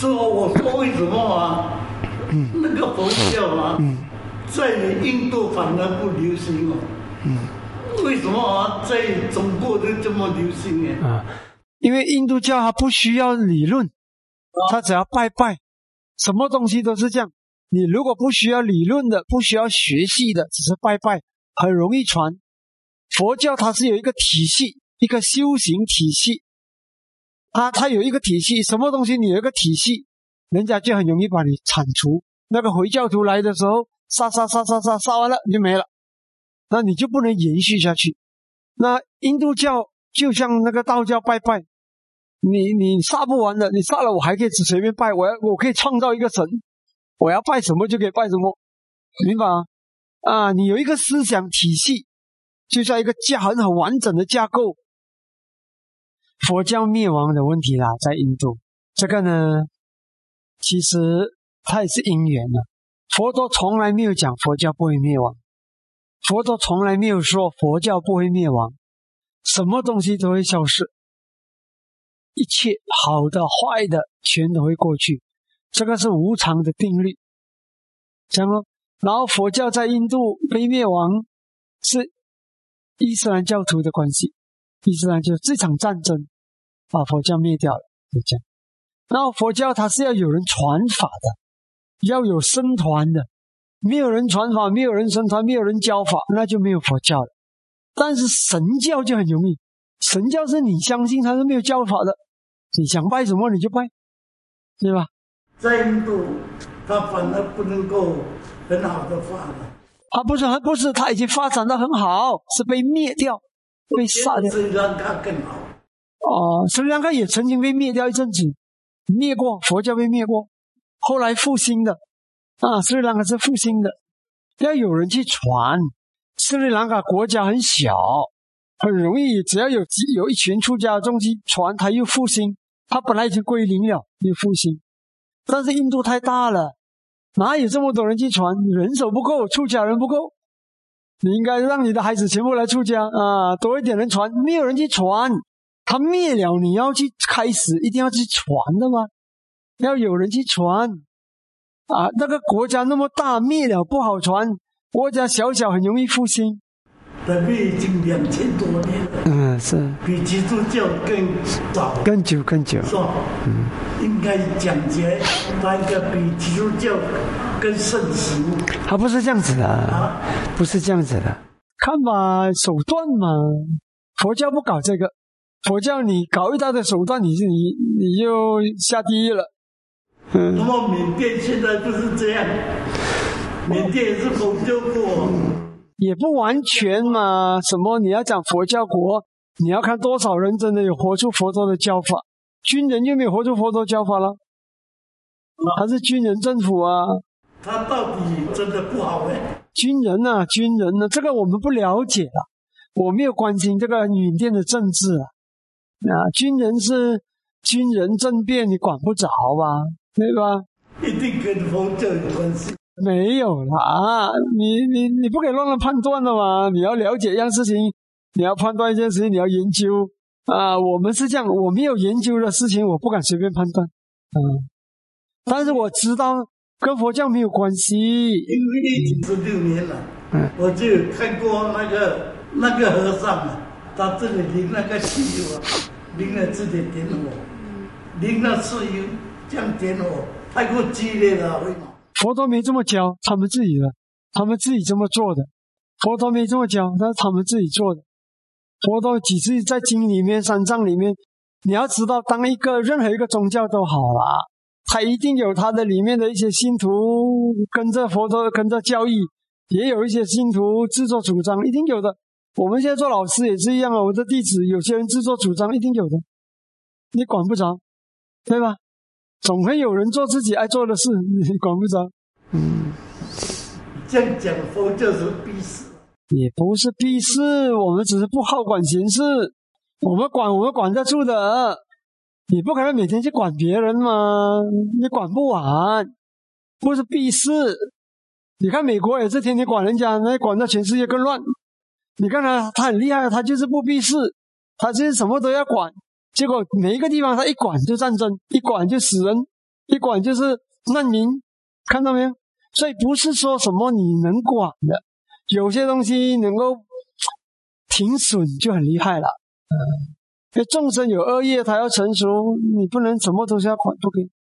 说我说为什么啊？那个佛教啊，在印度反而不流行哦。为什么啊？在中国都这么流行呢？啊，因为印度教它不需要理论，它只要拜拜，什么东西都是这样。你如果不需要理论的，不需要学习的，只是拜拜，很容易传。佛教它是有一个体系，一个修行体系，它它有一个体系，什么东西你有一个体系，人家就很容易把你铲除。那个回教徒来的时候，杀杀杀杀杀杀完了你就没了，那你就不能延续下去。那印度教就像那个道教拜拜，你你杀不完的，你杀了我还可以随便拜，我要我可以创造一个神。我要拜什么就可以拜什么，明白吗？啊，你有一个思想体系，就像一个架很很完整的架构。佛教灭亡的问题啦，在印度这个呢，其实它也是因缘的。佛陀从来没有讲佛教不会灭亡，佛陀从来没有说佛教不会灭亡，什么东西都会消失，一切好的坏的全都会过去。这个是无常的定律，讲了。然后佛教在印度被灭亡，是伊斯兰教徒的关系。伊斯兰就这场战争把佛教灭掉了，就这样。然后佛教它是要有人传法的，要有僧团的，没有人传法，没有人僧团，没有人教法，那就没有佛教了。但是神教就很容易，神教是你相信他是没有教法的，你想拜什么你就拜，对吧？在印度，他反而不能够很好的发展。他不是，不是，他已经发展的很好，是被灭掉，被杀掉。斯里兰卡更好。哦，斯里兰卡也曾经被灭掉一阵子，灭过，佛教被灭过，后来复兴的。啊，斯里兰卡是复兴的，要有人去传。斯里兰卡国家很小，很容易，只要有有一群出家众去传，他又复兴。他本来已经归零了，又复兴。但是印度太大了，哪有这么多人去传？人手不够，出家人不够。你应该让你的孩子全部来出家啊，多一点人传。没有人去传，他灭了，你要去开始，一定要去传的吗？要有人去传啊！那个国家那么大，灭了不好传。国家小小，很容易复兴。那边已经两千多年了，嗯，是。比基督教更早，更久更久，是吧？嗯，应该讲解那个比基督教更盛行。他不是这样子的，啊，不是这样子的，看吧，手段嘛，佛教不搞这个，佛教你搞一大堆手段，你是你你就下地狱了。嗯，那么缅甸现在就是这样，缅甸也是佛教国。也不完全嘛，什么你要讲佛教国，你要看多少人真的有活出佛陀的教法，军人就没有活出佛陀教法了，还是军人政府啊？他到底真的不好哎？军人呐？军人呢？这个我们不了解啊，我没有关心这个缅甸的政治啊。啊，军人是军人政变，你管不着吧？对吧？一定跟佛教有关系。没有啦，你你你不可以乱乱判断的嘛！你要了解一样事情，你要判断一件事情，你要研究啊。我们是这样，我没有研究的事情，我不敢随便判断。嗯，但是我知道跟佛教没有关系。因为已经十六年了，嗯，我就看过那个那个和尚啊，他这里淋那个汽油啊，淋了这点点火，淋了汽油这样点火，太过激烈了，会？佛陀没这么教，他们自己的，他们自己这么做的。佛陀没这么教，那是他们自己做的。佛陀几次在经里面、三藏里面，你要知道，当一个任何一个宗教都好了，他一定有他的里面的一些信徒跟着佛陀、跟着教义，也有一些信徒自作主张，一定有的。我们现在做老师也是一样啊，我的弟子有些人自作主张，一定有的，你管不着，对吧？总会有人做自己爱做的事，你 管不着。嗯，这样讲佛就是避世，也不是避世，我们只是不好管闲事。我们管，我们管得住的。你不可能每天去管别人嘛，你管不完。不是避世，你看美国也是天天管人家，那管到全世界更乱。你看他，他很厉害，他就是不避世，他就是什么都要管。结果每一个地方他一管就战争，一管就死人，一管就是难民，看到没有？所以不是说什么你能管的，有些东西能够停损就很厉害了。嗯，因为众生有恶业，他要成熟，你不能什么东西要管，不可以。